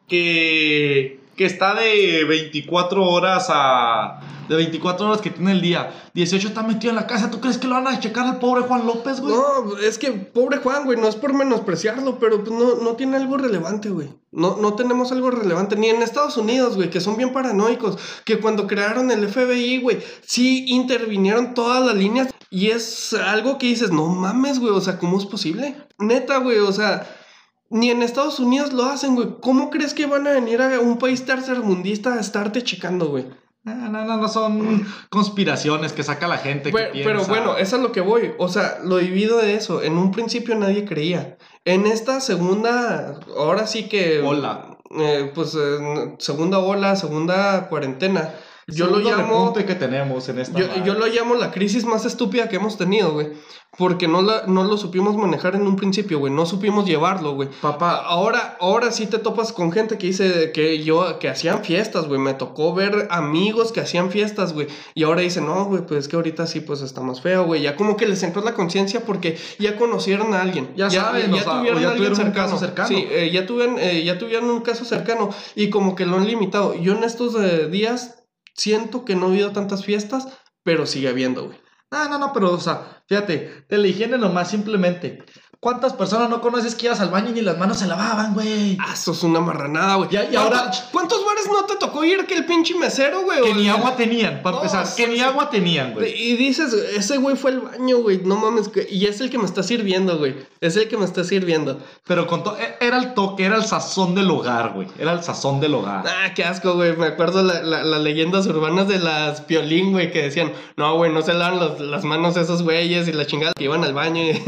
que, que está de 24 horas a... De 24 horas que tiene el día, 18 está metido en la casa. ¿Tú crees que lo van a checar al pobre Juan López, güey? No, es que pobre Juan, güey, no es por menospreciarlo, pero pues no, no tiene algo relevante, güey. No, no tenemos algo relevante, ni en Estados Unidos, güey, que son bien paranoicos, que cuando crearon el FBI, güey, sí intervinieron todas las líneas y es algo que dices, no mames, güey, o sea, ¿cómo es posible? Neta, güey, o sea, ni en Estados Unidos lo hacen, güey. ¿Cómo crees que van a venir a un país tercermundista a estarte checando, güey? No, no, no, no son conspiraciones que saca la gente. que Pero, bueno, eso es lo que voy. O sea, lo divido de eso. En un principio nadie creía. En esta segunda, ahora sí que... Ola. eh, pues eh, segunda ola, segunda cuarentena. Yo lo llamo- que tenemos en esta Yo, yo lo llamo la crisis más estúpida que hemos tenido, güey. Porque no, la, no lo supimos manejar en un principio, güey. No supimos llevarlo, güey. Papá, Ahora, ahora sí te topas con gente que dice que yo, que hacían fiestas, güey. Me tocó ver amigos que hacían fiestas, güey. Y ahora dicen, no, güey, pues es que ahorita sí, pues está más feo, güey. Ya como que les entró la conciencia porque ya conocieron a alguien. Ya saben, o sea, o ya a alguien tuvieron un caso cercano. Sí, eh, ya, tuvieron, eh, ya tuvieron un caso cercano. Y como que lo han limitado. Yo en estos eh, días siento que no ha habido tantas fiestas, pero sigue habiendo, güey. No, no, no, pero, o sea, fíjate, de la higiene nomás simplemente. ¿Cuántas personas no conoces que ibas al baño y ni las manos se lavaban, güey? Ah, eso es una marranada, güey. Y ahora- ¿Cuántos- ¿Cuántos bares no te tocó ir que el pinche mesero, güey? Que ni agua tenían, para No, empezar, que ni sí. agua tenían, güey. Y dices, ese güey fue al baño, güey. No mames. Y es el que me está sirviendo, güey. Es el que me está sirviendo. Pero con todo, era el toque, era el sazón del hogar, güey. Era el sazón del hogar. Ah, qué asco, güey. Me acuerdo la- la- las leyendas urbanas de las piolín, güey, que decían, no, güey, no se lavan los- las manos esos güeyes y la chingada que iban al baño. y-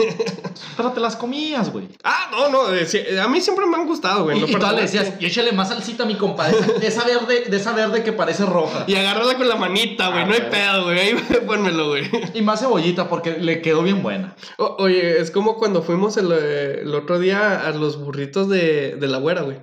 las comías, güey. ah, no, no. eh, sí, a mí siempre me han gustado, güey. Y, no y todavía le decías, y échale más salsita a mi compadre. De esa verde, de esa verde que parece roja. Y agárrala con la manita, güey. Ah, no hay pedo, güey. Ahí pónmelo, güey. Y más cebollita porque le quedó bien buena. O- oye, es como cuando fuimos el, eh, el otro día a los burritos de, de la güera, güey.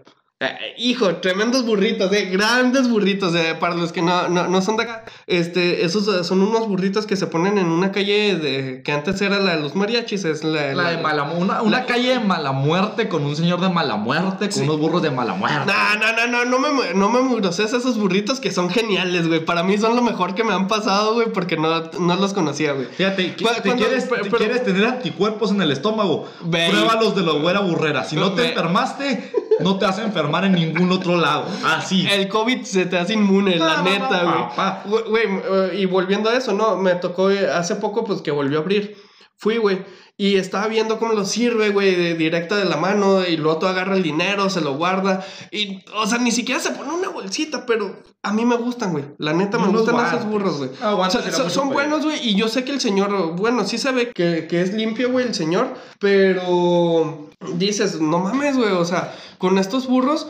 Eh, hijo, tremendos burritos, eh, grandes burritos, eh, para los que no, no, no son de acá. Este, esos eh, son unos burritos que se ponen en una calle de, que antes era la de los mariachis, es la, La de mala una, una la- calle de mala muerte con un señor de mala muerte, con Sí. unos burros de mala muerte. No, no, no, no, no me, no me mugrosees esos burritos que son geniales, güey. Para mí son lo mejor que me han pasado, güey, porque no, no los conocía, güey. Fíjate, Cu- te, quieres, pero- pero- quieres tener anticuerpos en el estómago, Ve. pruébalos de la güera burrera. Si no te enfermaste, no te a enfermar en ningún otro lado. Así. El COVID se te hace inmune, No, la no, neta, güey. y volviendo a eso, ¿no? Me tocó eh, hace poco, pues, que volvió a abrir. Fui, güey, y estaba viendo cómo lo sirve, güey, de directa de la mano, y luego tú agarra el dinero, se lo guarda, y, o sea, ni siquiera se pone una bolsita, pero a mí me gustan, güey. La neta, me gustan esos burros, güey. Ah, O sea, son, son buenos, güey, y yo sé que el señor, bueno, sí se ve que, que es limpio, güey, el señor, pero dices, no mames, güey, o sea, con estos burros...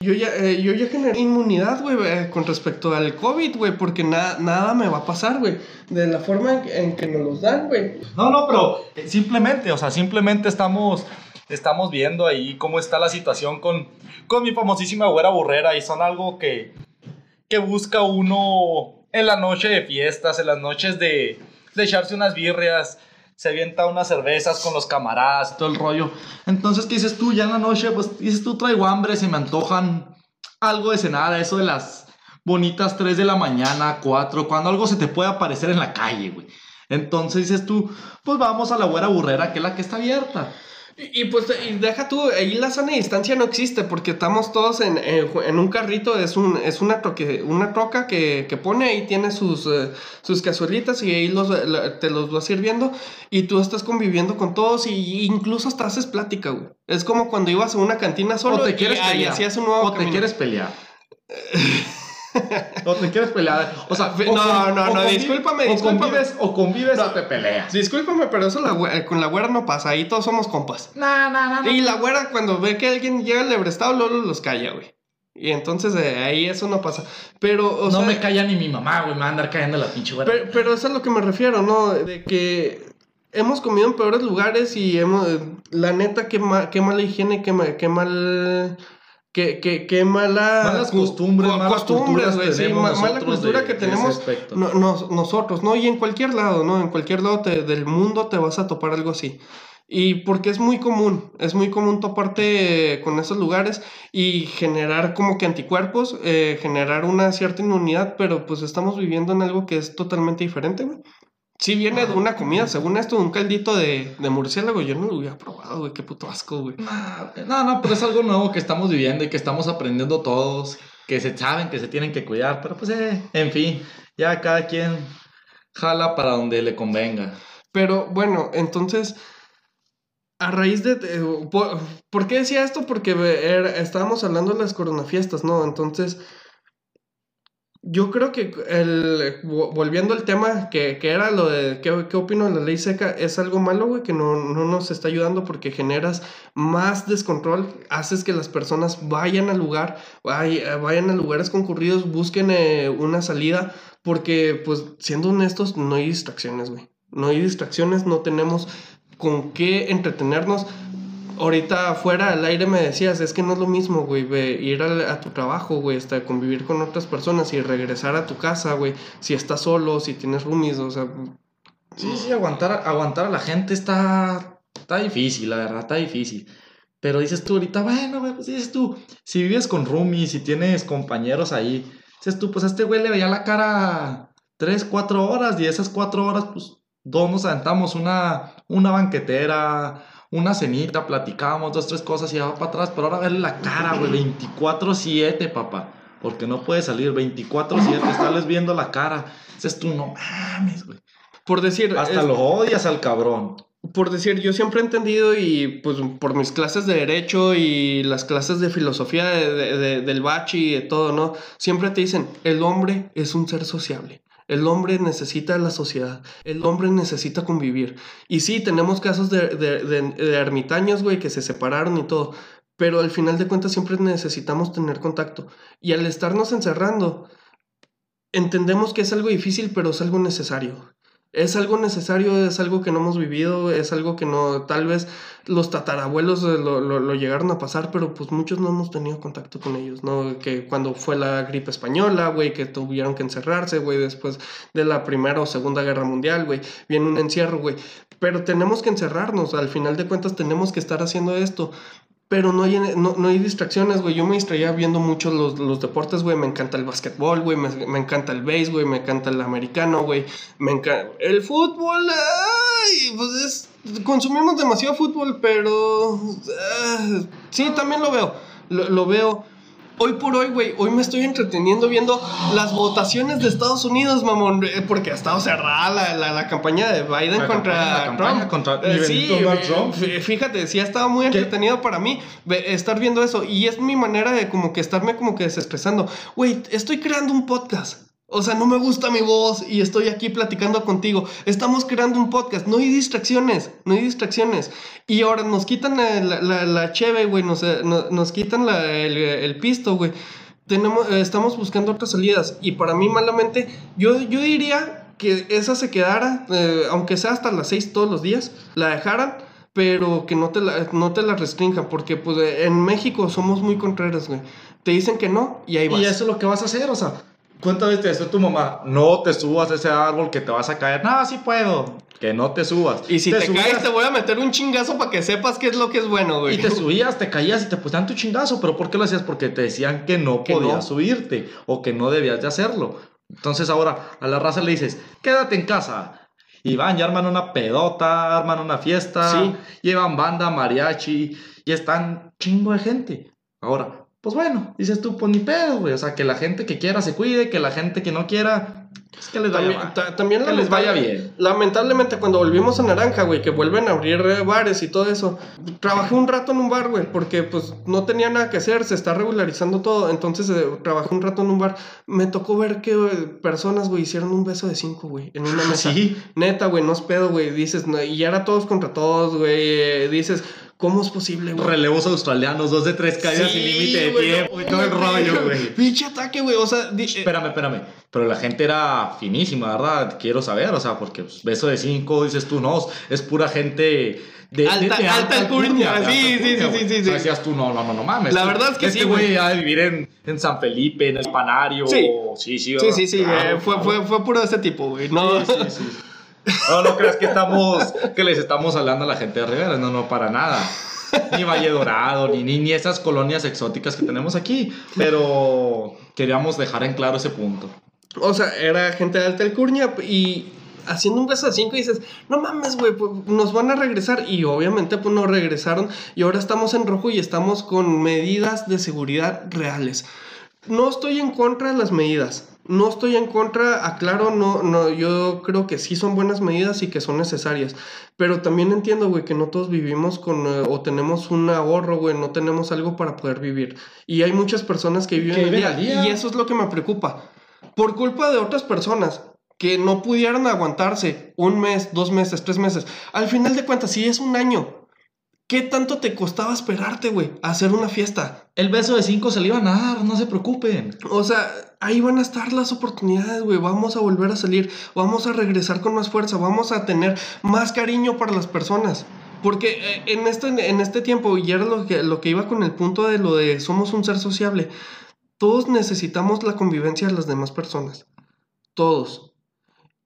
Yo ya, eh, yo ya generé inmunidad, güey, eh, con respecto al COVID, güey, porque na- nada me va a pasar, güey. De la forma en, que- en nos los dan, güey. No, no, pero eh, simplemente, o sea, simplemente estamos, estamos viendo ahí cómo está la situación con, con mi famosísima güera burrera y son algo que, que busca uno en la noche de fiestas, en las noches de, de echarse unas birrias, se avienta unas cervezas con los camaradas, todo el rollo. Entonces, ¿qué dices tú? Ya en la noche, pues dices tú, traigo hambre, se me antojan algo de cenar, eso de las bonitas 3 de la mañana, 4, cuando algo se te puede aparecer en la calle, güey. Entonces dices tú, pues vamos a la güera burrera, que es la que está abierta. Y, y, pues, y deja tú, ahí la sana distancia no existe, porque estamos todos en, en, en un carrito, es, un, es una, troque, una troca que, que pone, ahí tiene sus, eh, sus cazuelitas y ahí los, la- te los va sirviendo, y tú estás conviviendo con todos, y, y incluso hasta haces plática, güey. Es como cuando ibas a una cantina solo o te y quieres ahí pelear. hacías un nuevo o te quieres pelear. o te quieres pelear. O sea, No, o no, no, discúlpame, o discúlpame. convives, o convives No. o te peleas. Discúlpame, pero eso la con la güera no pasa, ahí todos somos compas. No, no, no. no. Y la güera cuando ve que alguien llega al ebrestado, luego los calla, güey. Y entonces eh, ahí eso no pasa. Pero, o no sea, me calla ni mi mamá, güey. Me va a andar callando la pinche güera. pero, pero eso es a lo que me refiero, ¿no? De que hemos comido en peores lugares y hemos, la neta, qué, ma- qué mala higiene, qué, ma- qué mal... Qué, qué, qué mala... Malas costumbres, malas costumbres, culturas sí, tenemos mala cultura de- que tenemos no- nos- nosotros, ¿no? Y en cualquier lado, ¿no? En cualquier lado te- del mundo te vas a topar algo así. Y porque es muy común, es muy común toparte con esos lugares y generar como que anticuerpos, eh, generar una cierta inmunidad, pero pues estamos viviendo en algo que es totalmente diferente, güey. Si viene de una comida, según esto, un caldito de, de murciélago, yo no lo hubiera probado, güey, qué puto asco, güey. No, no, pero es algo nuevo que estamos viviendo y que estamos aprendiendo todos, que se saben que se tienen que cuidar, pero pues, eh, en fin, ya cada quien jala para donde le convenga. Pero bueno, entonces, a raíz de... por, ¿por qué decía esto? Porque era- estábamos hablando de las coronafiestas, ¿no? Entonces, Yo creo que el, vo- volviendo al tema que, que era lo de qué, qué opino de la ley seca, es algo malo, güey, que no, no nos está ayudando porque generas más descontrol, haces que las personas vayan al lugar, vay- vayan a lugares concurridos, busquen eh, una salida, porque pues siendo honestos, no hay distracciones, güey. No hay distracciones, no tenemos con qué entretenernos. Ahorita fuera al aire me decías, es que no es lo mismo, güey, ir a, tu trabajo, güey, hasta convivir con otras personas y regresar a tu casa, güey, si estás solo, si tienes roomies, o sea, Sí, sí, aguantar, aguantar a la gente está, está difícil, la verdad, está difícil. Pero dices tú ahorita, bueno, güey, pues dices tú, si vives con roomies, si tienes compañeros ahí, dices tú, pues a este güey le veía la cara tres, cuatro horas, y esas cuatro horas, pues, dos nos aventamos una, una banquetera, una cenita, platicamos dos, tres cosas y ya va para atrás, pero ahora verle la cara, güey, 24-7, papá. Porque no puede salir 24-7, estarles viendo la cara. Dices tú, no mames, güey. por decir... Hasta es- lo odias al cabrón. Por decir, yo siempre he entendido y pues por mis clases de derecho y las clases de filosofía de- de- de- del bachi y de todo, ¿no? Siempre te dicen, el hombre es un ser sociable. El hombre necesita la sociedad. El hombre necesita convivir. Y sí, tenemos casos de, de, de- ermitaños, güey, que se separaron y todo. Pero al final de cuentas siempre necesitamos tener contacto. Y al estarnos encerrando, entendemos que es algo difícil, pero es algo necesario. Es algo necesario, es algo que no hemos vivido, es algo que no, tal vez los tatarabuelos eh, lo, lo- lo llegaron a pasar, pero pues muchos no hemos tenido contacto con ellos, ¿no? Que cuando fue la gripe española, güey, que tuvieron que encerrarse, güey, después de la Primera o Segunda Guerra Mundial, güey, viene un encierro, güey. Pero tenemos que encerrarnos, al final de cuentas tenemos que estar haciendo esto. Pero no hay, no, no hay distracciones, güey. Yo me distraía viendo mucho los, los deportes, güey. Me encanta el básquetbol, güey. Me, me encanta el base, güey. Me encanta el americano, güey. Me encanta... El fútbol, ay, pues es... Consumimos demasiado fútbol, pero... ah, sí, también lo veo. Lo, lo veo. Hoy por hoy, güey, hoy me estoy entreteniendo viendo las votaciones de Estados Unidos, mamón, eh, porque ha estado cerrada la, la, la campaña de Biden La contra campaña- Trump. contra Eh, sí, Donald Trump. fí- Fíjate, sí ha estado muy ¿Qué? entretenido para mí estar viendo eso y es mi manera de como que estarme como que desestresando. Güey, estoy creando un podcast. O sea, no me gusta mi voz y estoy aquí platicando contigo. Estamos creando un podcast. No hay distracciones. No hay distracciones. Y ahora nos quitan la, la, la, cheve, güey. Nos, eh, no- nos quitan la- el, el pisto, güey. Tenemos, eh, estamos buscando otras salidas. Y para mí, malamente, yo, yo diría que esa se quedara, eh, aunque sea hasta las 6 todos los días, la dejaran pero que no te la, no te la restrinjan, porque pues en México somos muy contrarios, güey. Te dicen que no y ahí vas. Y eso es lo que vas a hacer, o sea, ¿cuántas veces te decía tu mamá? No te subas a ese árbol que te vas a caer. No, sí puedo. Que no te subas. Y si te, subías, caes te voy a meter un chingazo para que sepas qué es lo que es bueno, güey. Y te subías, te caías y te pusieron tu chingazo. ¿Pero por qué lo hacías? Porque te decían que no Que podías no. subirte o que no debías de hacerlo. Entonces ahora a la raza le dices, quédate en casa. Y van y arman una pedota, arman una fiesta, Sí. llevan banda, mariachi y están chingo de gente. Ahora, pues bueno, dices tú, pues ni pedo, güey. O sea, que la gente que quiera se cuide, que la gente que no quiera, pues que les vaya, También, también que les vaya bien. Lamentablemente, cuando volvimos a Naranja, güey, que vuelven a abrir eh, bares y todo eso, trabajé un rato en un bar, güey, porque pues no tenía nada que hacer, se está regularizando todo. Entonces, eh, trabajé un rato en un bar. Me tocó ver que eh, personas, güey, hicieron un beso de cinco, güey, en una mesa. Sí. Neta, güey, no es pedo, güey. Dices, no, y ya era todos contra todos, güey. Dices, ¿cómo es posible, güey? Relevos australianos, dos de tres caídas Sí, sin límite de tiempo y todo el rollo, güey. Pinche ataque, güey. O sea, eh, Espérame, espérame. Pero la gente era finísima, ¿verdad? Quiero saber, o sea, porque pues, beso de cinco, dices tú, no, es pura gente de Alta- alta de sí, alta sí, sí, sí, sí, sí. decías tú, no, no, no, no mames. La verdad es que sí, Este güey güey. a vivir en, en San Felipe, en el Panario. Sí. sí, sí. sí, sí, sí. Claro, eh, fue, fue, fue puro de ese tipo, güey. No, Sí, sí, sí. No, no creas que estamos, que les estamos hablando a la gente de Rivera, no, no, para nada. Ni Valle Dorado, ni, ni, ni esas colonias exóticas que tenemos aquí, pero queríamos dejar en claro ese punto. O sea, era gente de alta alcurnia y haciendo un beso de cinco y dices, no mames, güey, pues, nos van a regresar. Y obviamente, pues nos regresaron y ahora estamos en rojo y estamos con medidas de seguridad reales. No estoy en contra de las medidas. No estoy en contra, aclaro, no, no, yo creo que sí son buenas medidas y que son necesarias. Pero también entiendo, güey, que no todos vivimos con, eh, o tenemos un ahorro, güey, no tenemos algo para poder vivir. Y hay muchas personas que viven el día, día. Y eso es lo que me preocupa. por culpa de otras personas que no pudieron aguantarse un mes, dos meses, tres meses. Al final de cuentas, si es un año, ¿qué tanto te costaba esperarte, güey, a hacer una fiesta? El beso de cinco se le iban a dar, no se preocupen. O sea, ahí van a estar las oportunidades, güey. Vamos a volver a salir, vamos a regresar con más fuerza, vamos a tener más cariño para las personas. Porque eh, en este, en este tiempo, y era lo que, lo que iba con el punto de lo de somos un ser sociable, todos necesitamos la convivencia de las demás personas. Todos.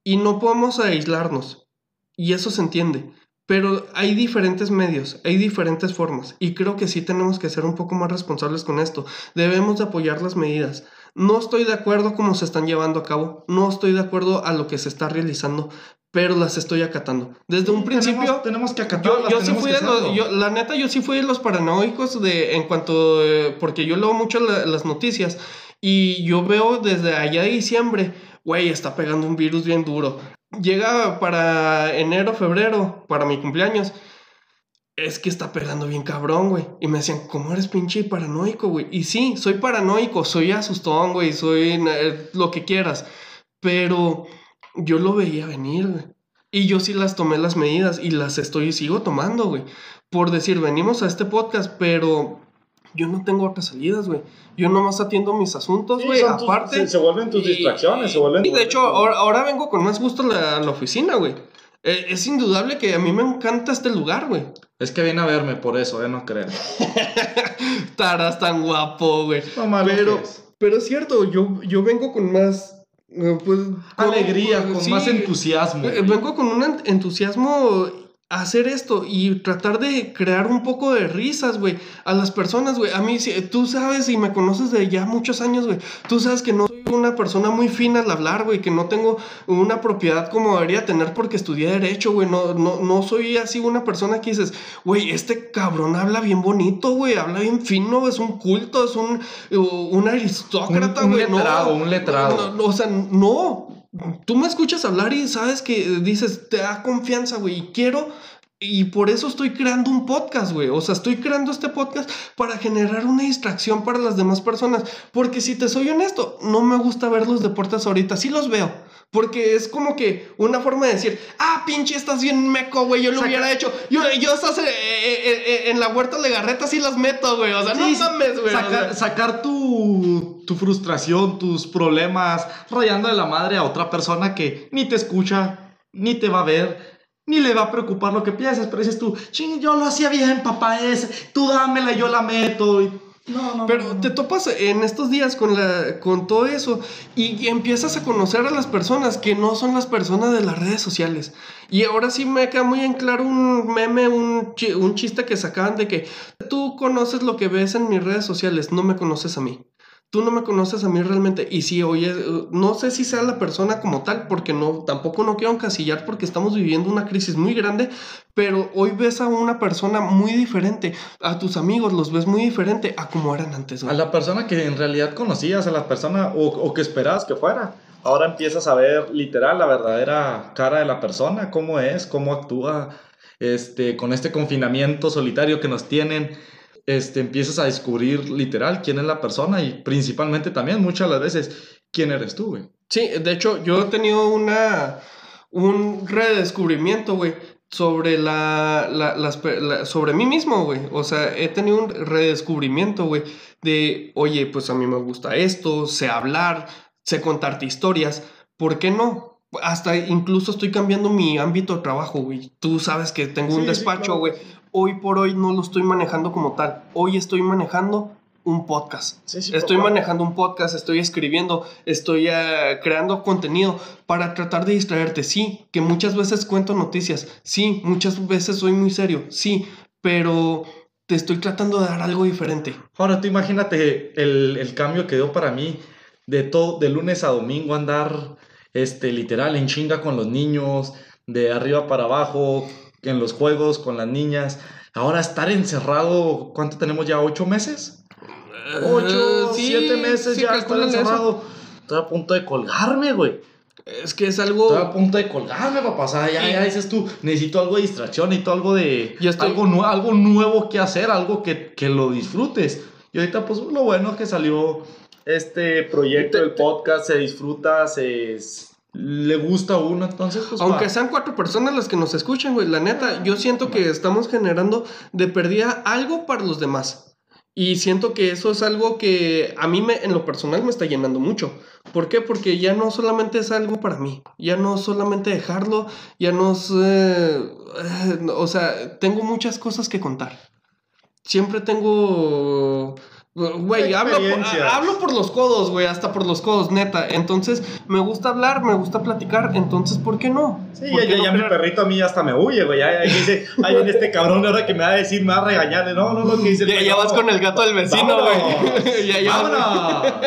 Y no podemos aislarnos. Y eso se entiende. Pero hay diferentes medios, hay diferentes formas. Y creo que sí tenemos que ser un poco más responsables con esto. Debemos de apoyar las medidas. No estoy de acuerdo cómo se están llevando a cabo. No estoy de acuerdo a lo que se está realizando. Pero las estoy acatando. Desde un principio. Tenemos, tenemos que acatarlas. Yo, yo sí fui de los, yo- la neta, yo sí fui de los paranoicos de, en cuanto, eh, porque yo leo mucho la- las noticias y yo veo desde allá de diciembre, güey, está pegando un virus bien duro. Llega para enero, febrero, para mi cumpleaños. Es que está pegando bien cabrón, güey. Y me decían, ¿cómo eres pinche paranoico, güey? Y sí, soy paranoico, soy asustón, güey, soy eh, lo que quieras. Pero yo lo veía venir, güey. Y yo sí las tomé las medidas y las estoy, sigo tomando, güey. Por decir, venimos a este podcast, pero yo no tengo otras salidas, güey. Yo nomás atiendo mis asuntos, Sí, güey. tus- aparte. se, se vuelven tus y- distracciones, se vuelven. Y de hecho, ahora, ahora vengo con más gusto a la, oficina, güey. Eh, es indudable que a mí me encanta este lugar, güey. Es que viene a verme por eso, eh, no crean. Taras tan guapo, güey. No malo Pero, es. pero es cierto, yo, yo vengo con más. eh, Pues, con- Alegría, con sí, más entusiasmo. eh, Vengo con un ent- entusiasmo hacer esto y tratar de crear un poco de risas, güey, a las personas, güey. A mí, sí, tú sabes y me conoces de ya muchos años, güey. Tú sabes que no soy una persona muy fina al hablar, güey, que no tengo una propiedad como debería tener porque estudié Derecho, güey. No, no, no soy así una persona que dices, güey, este cabrón habla bien bonito, güey, habla bien fino, es un culto, es un, un aristócrata, Un- un güey. no, letrado, un letrado. no, no, o sea, no. Tú me escuchas hablar y sabes que dices, te da confianza, güey, y quiero. Y por eso estoy creando un podcast, güey. O sea, estoy creando este podcast para generar una distracción para las demás personas. Porque si te soy honesto, no me gusta ver los deportes ahorita. Sí los veo. Porque es como que una forma de decir, ah, pinche, estás bien meco, güey. Yo lo Saca- hubiera hecho. Yo, yo estás eh, eh, eh, en la huerta de garretas y las meto, güey. O sea, no Sí, sí, mames, güey. o sea. sacar tu, tu frustración, tus problemas, rayando de la madre a otra persona que ni te escucha, ni te va a ver, ni le va a preocupar lo que piensas. Pero dices tú, ching, yo lo hacía bien, papá, es, tú dámela, yo la meto. y- No, no, Pero no, te topas en estos días con, la, con todo eso y, y empiezas a conocer a las personas que no son las personas de las redes sociales. Y ahora sí me queda muy en claro un meme, un, un chiste que sacaban de que tú conoces lo que ves en mis redes sociales, no me conoces a mí. Tú no me conoces a mí realmente. Y sí, oye, no sé si sea la persona como tal, porque no, tampoco no quiero encasillar porque estamos viviendo una crisis muy grande, pero hoy ves a una persona muy diferente. A tus amigos los ves muy diferente a como eran antes. A la persona que en realidad conocías, a la persona o, o que esperabas que fuera. Ahora empiezas a ver literal la verdadera cara de la persona, cómo es, cómo actúa, este, con este confinamiento solitario que nos tienen. Este, empiezas a descubrir literal quién es la persona y principalmente también muchas de las veces quién eres tú, güey. Sí, de hecho, yo he tenido una, un redescubrimiento, güey, sobre la, la- las pe- la- sobre mí mismo, güey. O sea, he tenido un redescubrimiento, güey, de, oye, pues a mí me gusta esto, sé hablar, sé contarte historias, ¿por qué no? Hasta incluso estoy cambiando mi ámbito de trabajo, güey. Tú sabes que tengo un sí, despacho, claro. Hoy por hoy no lo estoy manejando como tal. Hoy estoy manejando un podcast. Sí, sí, Estoy papá. manejando un podcast, estoy escribiendo, estoy eh, creando contenido para tratar de distraerte. Sí, que muchas veces cuento noticias. Sí, muchas veces soy muy serio. Sí, pero te estoy tratando de dar algo diferente. Ahora tú imagínate el, el cambio que dio para mí de todo, de lunes a domingo andar, este, literal, en chinga con los niños, de arriba para abajo, en los juegos con las niñas. Ahora estar encerrado, ¿cuánto tenemos ya? ¿Ocho meses? Ocho, Eh, sí, siete meses sí, ya estar eso. encerrado. Estoy a punto de colgarme, güey. Es que es Estoy a algo... punto de colgarme, papá. O sea, ya, ya dices tú, necesito algo de distracción, necesito algo de... Ya estoy- Algo, algo nuevo que hacer, algo que, que lo disfrutes. Y ahorita, pues, lo bueno es que salió este proyecto del podcast se disfruta, se le gusta a uno, entonces pues Aunque va. sean cuatro personas las que nos escuchan, güey, la neta, yo siento que estamos generando de perdida algo para los demás. Y siento que eso es algo que a mí me, en lo personal me está llenando mucho. ¿Por qué? Porque ya no solamente es algo para mí, ya no solamente dejarlo, ya no es... eh, eh, o sea, tengo muchas cosas que contar. Siempre tengo... Güey, hablo, por- Experiencias. hablo por los codos, güey, hasta por los codos, neta. Entonces, me gusta hablar, me gusta platicar, entonces, ¿por qué no? Sí, ¿Por ya, qué ya, no ya mi perrito a mí hasta me huye, güey. Ya, ya dice, ay, en este cabrón ahora que me va a decir, me va a regañar. No, no, no, que dice el Ya, ya vas con el gato del vecino, güey. ya, ya.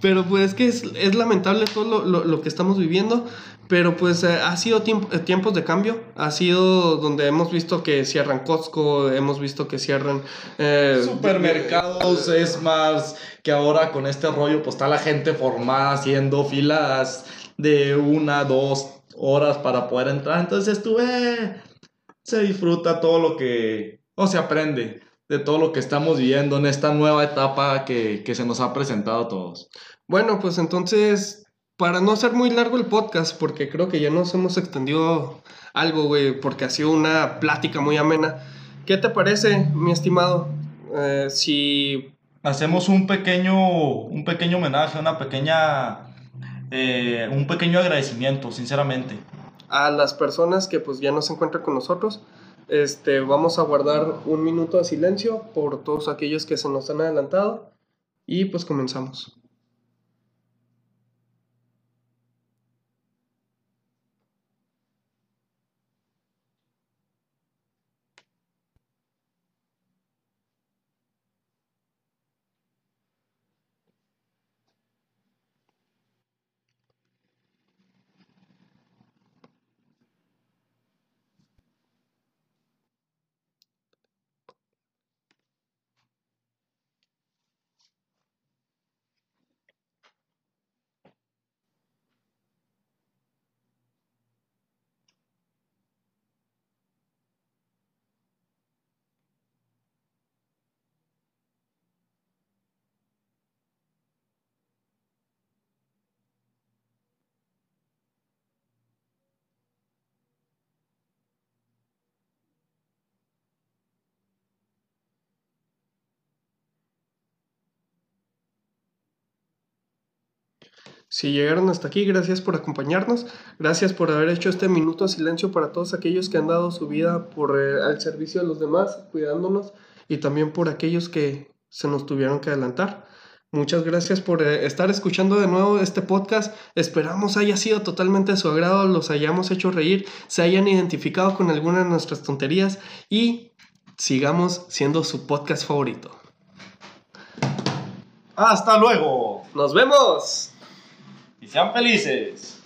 Pero pues es que es, es lamentable todo lo, lo- lo que estamos viviendo. Pero pues eh, ha sido tiemp- eh, tiempos de cambio. Ha sido donde hemos visto que cierran Costco, hemos visto que cierran... eh, Supermercados, es más que ahora con este rollo, pues está la gente formada haciendo filas de una, dos horas para poder entrar. Entonces eh, se disfruta todo lo que, o se aprende de todo lo que estamos viviendo en esta nueva etapa que, que se nos ha presentado a todos. Bueno, pues entonces, para no hacer muy largo el podcast, porque creo que ya nos hemos extendido algo, güey, porque ha sido una plática muy amena. ¿Qué te parece, mi estimado? Eh, si Hacemos un pequeño, un pequeño homenaje, una pequeña, eh, un pequeño agradecimiento, sinceramente. a las personas que pues ya no se encuentran con nosotros, este, vamos a guardar un minuto de silencio por todos aquellos que se nos han adelantado y pues comenzamos. Si llegaron hasta aquí, gracias por acompañarnos, gracias por haber hecho este minuto de silencio para todos aquellos que han dado su vida por eh, al servicio de los demás, cuidándonos y también por aquellos que se nos tuvieron que adelantar. Muchas gracias por eh, estar escuchando de nuevo este podcast. Esperamos haya sido totalmente de su agrado, los hayamos hecho reír, se hayan identificado con alguna de nuestras tonterías y sigamos siendo su podcast favorito. Hasta luego ¡Nos vemos! Sean felices.